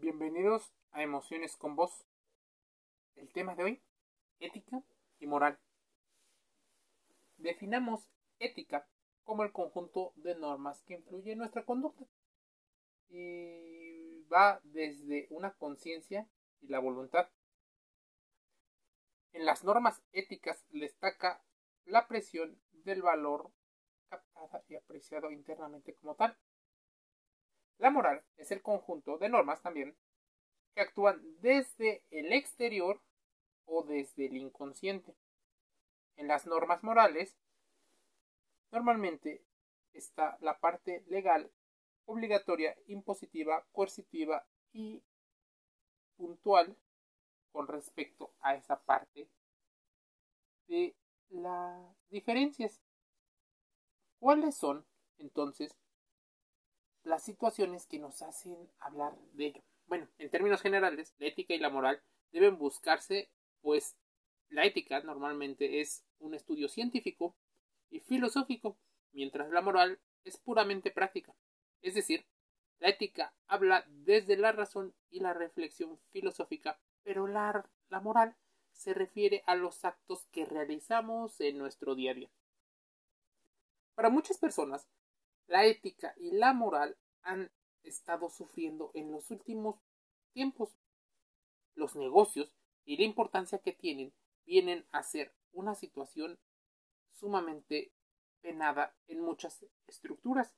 Bienvenidos a Emociones con Vos. El tema de hoy, ética y moral. Definamos ética como el conjunto de normas que influyen en nuestra conducta. Y va desde una conciencia y la voluntad. En las normas éticas destaca la presión del valor captada y apreciado internamente como tal. La moral es el conjunto de normas también que actúan desde el exterior o desde el inconsciente. En las normas morales, normalmente está la parte legal, obligatoria, impositiva, coercitiva y puntual con respecto a esa parte de las diferencias. ¿Cuáles son entonces las situaciones que nos hacen hablar de ello? Bueno, en términos generales, la ética y la moral deben buscarse, pues la ética normalmente es un estudio científico y filosófico, mientras la moral es puramente práctica. Es decir, la ética habla desde la razón y la reflexión filosófica, pero la, la moral se refiere a los actos que realizamos en nuestro día a día. Para muchas personas, la ética y la moral han estado sufriendo en los últimos tiempos. Los negocios y la importancia que tienen vienen a ser una situación sumamente penada en muchas estructuras.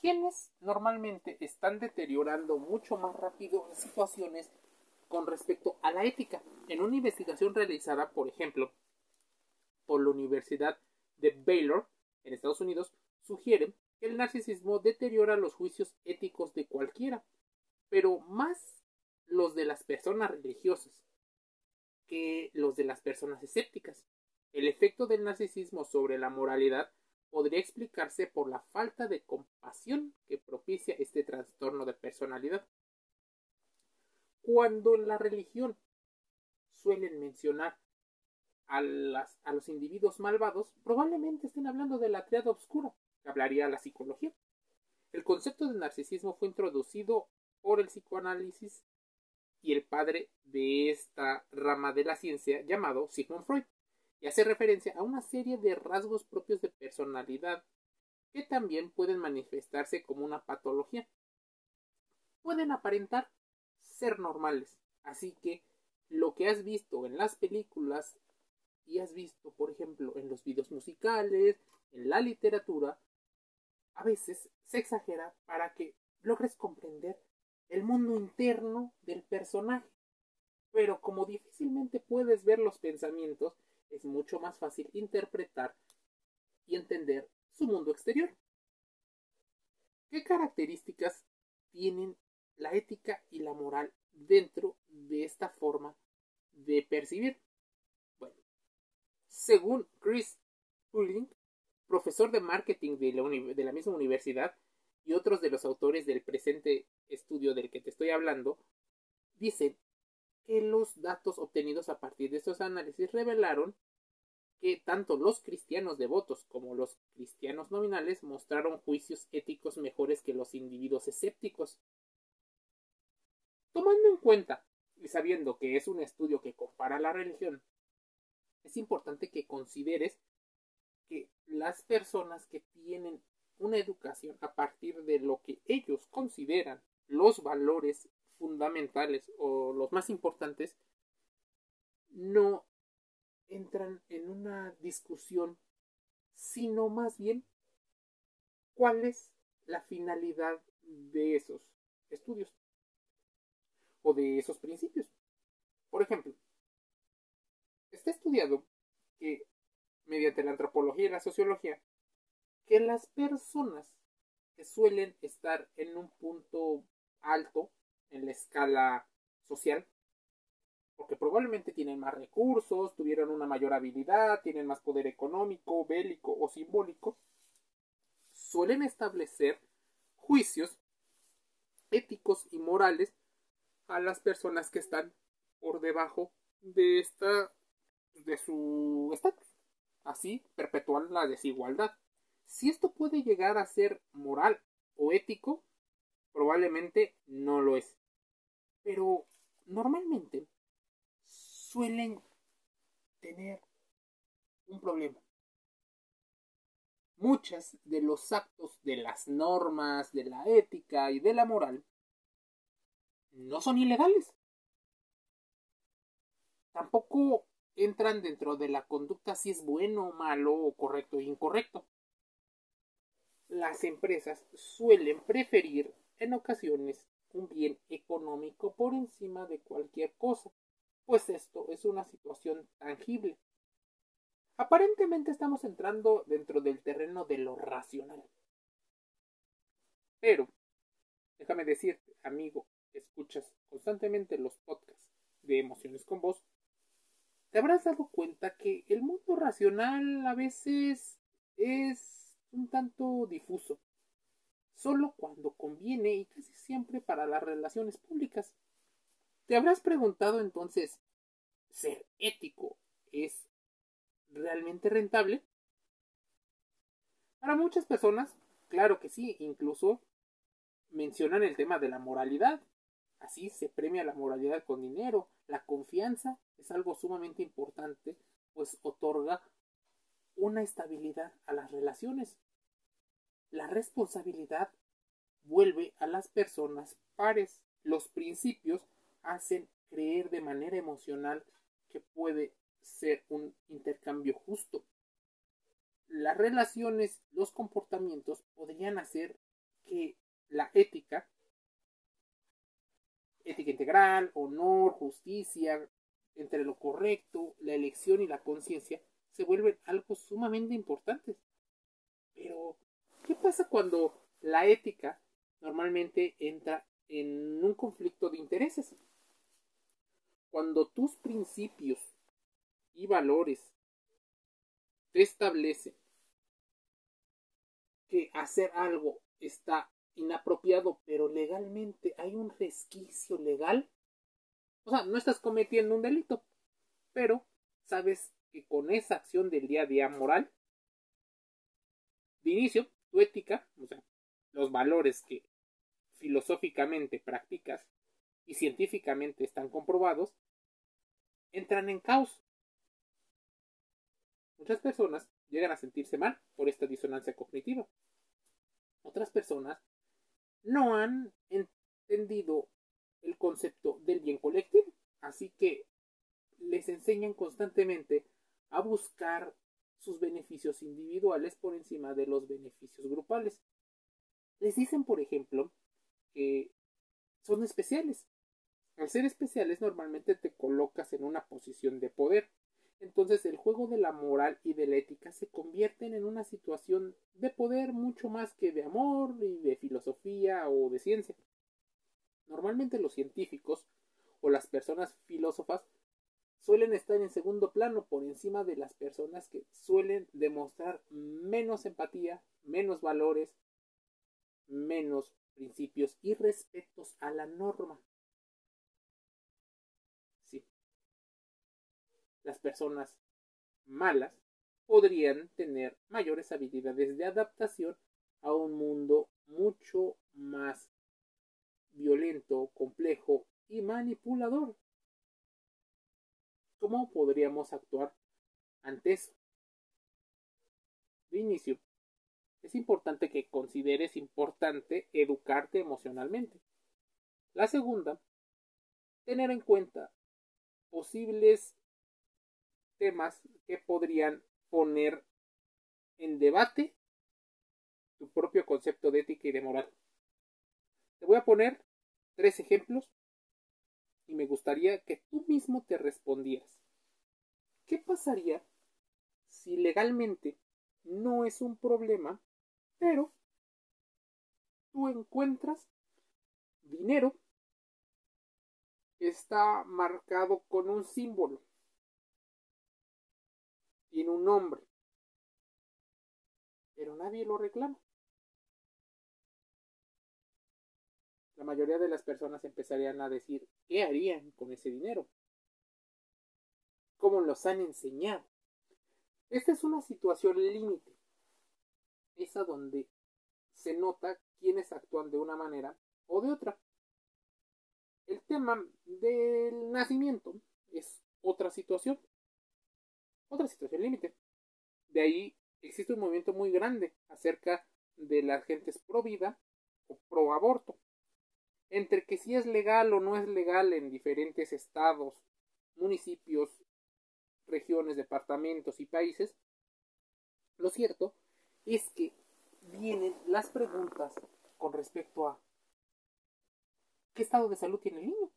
Quienes normalmente están deteriorando mucho más rápido situaciones con respecto a la ética. En una investigación realizada, por ejemplo, por la Universidad de Baylor en Estados Unidos, sugieren que el narcisismo deteriora los juicios éticos de cualquiera, pero más los de las personas religiosas que los de las personas escépticas. El efecto del narcisismo sobre la moralidad podría explicarse por la falta de compasión que propicia este trastorno de personalidad. Cuando en la religión suelen mencionar a, los individuos malvados, probablemente estén hablando de la triada oscura, que hablaría la psicología. El concepto de narcisismo fue introducido por el psicoanálisis y el padre de esta rama de la ciencia llamado Sigmund Freud, y hace referencia a una serie de rasgos propios de personalidad que también pueden manifestarse como una patología. Pueden aparentar ser normales, así que lo que has visto en las películas y has visto, por ejemplo, en los videos musicales, en la literatura, a veces se exagera para que logres comprender el mundo interno del personaje. Pero como difícilmente puedes ver los pensamientos, es mucho más fácil interpretar y entender su mundo exterior. ¿Qué características tienen la ética y la moral dentro de esta forma de percibir? Según Chris Pulling, profesor de marketing de la, de la misma universidad, y otros de los autores del presente estudio del que te estoy hablando, dicen que los datos obtenidos a partir de estos análisis revelaron que tanto los cristianos devotos como los cristianos nominales mostraron juicios éticos mejores que los individuos escépticos. Tomando en cuenta y sabiendo que es un estudio que compara la religión, es importante que consideres que las personas que tienen una educación a partir de lo que ellos consideran los valores fundamentales o los más importantes, no entran en una discusión, sino más bien cuál es la finalidad de esos estudios o de esos principios. Por ejemplo, está estudiado que mediante la antropología y la sociología que las personas que suelen estar en un punto alto en la escala social, porque probablemente tienen más recursos, tuvieron una mayor habilidad, tienen más poder económico, bélico o simbólico, suelen establecer juicios éticos y morales a las personas que están por debajo de esta de su estatus. Así perpetuar la desigualdad. Si esto puede llegar a ser moral o ético, probablemente no lo es. Pero normalmente suelen tener un problema. Muchas de los actos de las normas, de la ética y de la moral no son ilegales. Tampoco entran dentro de la conducta si es bueno, malo o correcto e incorrecto. Las empresas suelen preferir en ocasiones un bien económico por encima de cualquier cosa, pues esto es una situación tangible. Aparentemente estamos entrando dentro del terreno de lo racional. Pero, déjame decirte, amigo, escuchas constantemente los podcasts de emociones con vos, te habrás dado cuenta que el mundo racional a veces es un tanto difuso, solo cuando conviene y casi siempre para las relaciones públicas. Te habrás preguntado entonces, ¿ser ético es realmente rentable? Para muchas personas, claro que sí, incluso mencionan el tema de la moralidad. Así se premia la moralidad con dinero. La confianza es algo sumamente importante, pues otorga una estabilidad a las relaciones. La responsabilidad vuelve a las personas pares. Los principios hacen creer de manera emocional que puede ser un intercambio justo. Las relaciones, los comportamientos podrían hacer que la ética, ética integral, honor, justicia, entre lo correcto, la elección y la conciencia, se vuelven algo sumamente importantes. Pero, ¿qué pasa cuando la ética normalmente entra en un conflicto de intereses? Cuando tus principios y valores te establecen que hacer algo está inapropiado, pero legalmente hay un resquicio legal, o sea, no estás cometiendo un delito, pero sabes que con esa acción del día a día moral, de inicio, tu ética, o sea, los valores que filosóficamente practicas y científicamente están comprobados, entran en caos. Muchas personas llegan a sentirse mal por esta disonancia cognitiva. Otras personas no han entendido el concepto del bien colectivo, así que les enseñan constantemente a buscar sus beneficios individuales por encima de los beneficios grupales. Les dicen, por ejemplo, que son especiales. Al ser especiales normalmente te colocas en una posición de poder entonces el juego de la moral y de la ética se convierten en una situación de poder mucho más que de amor y de filosofía o de ciencia. Normalmente los científicos o las personas filósofas suelen estar en segundo plano por encima de las personas que suelen demostrar menos empatía, menos valores, menos principios y respetos a la norma. Las personas malas podrían tener mayores habilidades de adaptación a un mundo mucho más violento, complejo y manipulador. ¿Cómo podríamos actuar ante eso? De inicio, es importante que consideres importante educarte emocionalmente. La segunda, tener en cuenta posibles temas que podrían poner en debate tu propio concepto de ética y de moral. Te voy a poner tres ejemplos y me gustaría que tú mismo te respondieras. ¿Qué pasaría si legalmente no es un problema, pero tú encuentras dinero que está marcado con un símbolo? Tiene un nombre, pero nadie lo reclama. La mayoría de las personas empezarían a decir, ¿qué harían con ese dinero? ¿Cómo los han enseñado? Esta es una situación límite. Esa donde se nota quienes actúan de una manera o de otra. El tema del nacimiento es otra situación, otra situación límite. De ahí existe un movimiento muy grande acerca de las gentes pro vida o pro aborto. Entre que si es legal o no es legal en diferentes estados, municipios, regiones, departamentos y países, lo cierto es que vienen las preguntas con respecto a qué estado de salud tiene el niño.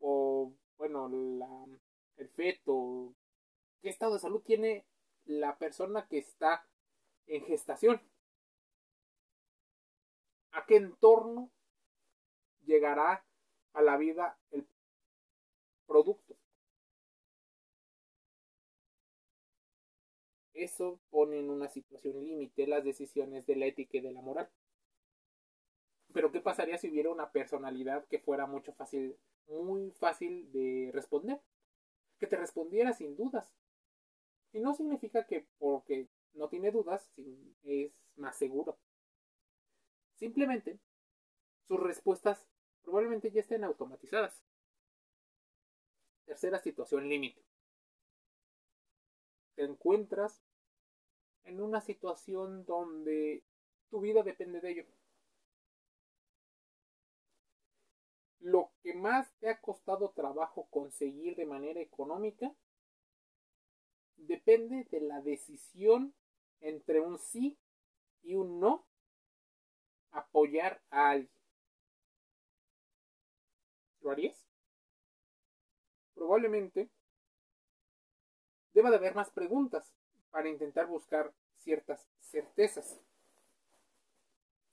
O, bueno, la, el feto. ¿Qué estado de salud tiene la persona que está en gestación? ¿A qué entorno llegará a la vida el producto? Eso pone en una situación límite las decisiones de la ética y de la moral. Pero ¿qué pasaría si hubiera una personalidad que fuera mucho fácil, muy fácil de responder? Que te respondiera sin dudas. Y no significa que porque no tiene dudas es más seguro. Simplemente sus respuestas probablemente ya estén automatizadas. Tercera situación límite. Te encuentras en una situación donde tu vida depende de ello. Lo que más te ha costado trabajo conseguir de manera económica depende de la decisión entre un sí y un no apoyar a alguien. ¿Lo harías? Probablemente deba de haber más preguntas para intentar buscar ciertas certezas.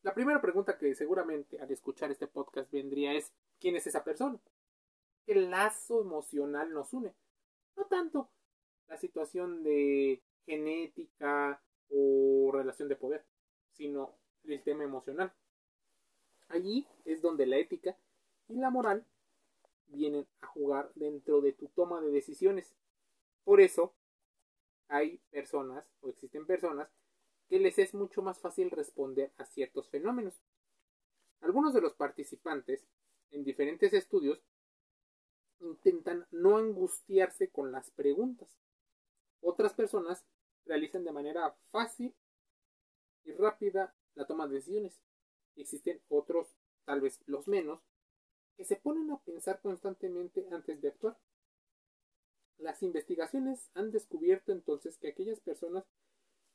La primera pregunta que seguramente al escuchar este podcast vendría es ¿quién es esa persona? ¿Qué lazo emocional nos une? No tanto la situación de genética o relación de poder, sino el tema emocional. Allí es donde la ética y la moral vienen a jugar dentro de tu toma de decisiones. Por eso hay personas o existen personas que les es mucho más fácil responder a ciertos fenómenos. Algunos de los participantes en diferentes estudios intentan no angustiarse con las preguntas. Otras personas realizan de manera fácil y rápida la toma de decisiones. Existen otros, tal vez los menos, que se ponen a pensar constantemente antes de actuar. Las investigaciones han descubierto entonces que aquellas personas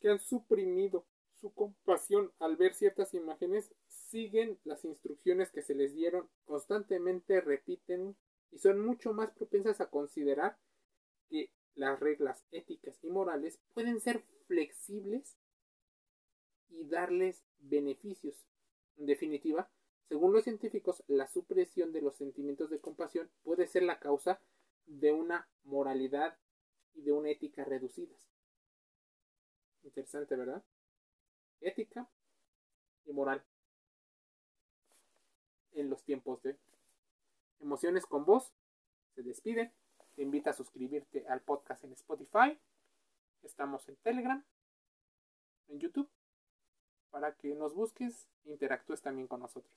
que han suprimido su compasión al ver ciertas imágenes siguen las instrucciones que se les dieron, constantemente repiten y son mucho más propensas a considerar las reglas éticas y morales pueden ser flexibles y darles beneficios. En definitiva, según los científicos, la supresión de los sentimientos de compasión puede ser la causa de una moralidad y de una ética reducidas. Interesante, ¿verdad? Ética y moral en los tiempos de emociones con voz. Se despide. Te invita a suscribirte al podcast en Spotify. Estamos en Telegram, en YouTube, para que nos busques e interactúes también con nosotros.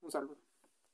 Un saludo.